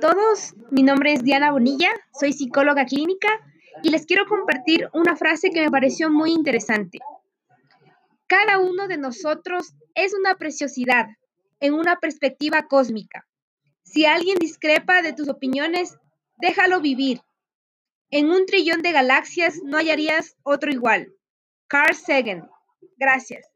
todos, mi nombre es Diana Bonilla, soy psicóloga clínica y les quiero compartir una frase que me pareció muy interesante. Cada uno de nosotros es una preciosidad en una perspectiva cósmica. Si alguien discrepa de tus opiniones, déjalo vivir. En un trillón de galaxias no hallarías otro igual. Carl Sagan. Gracias.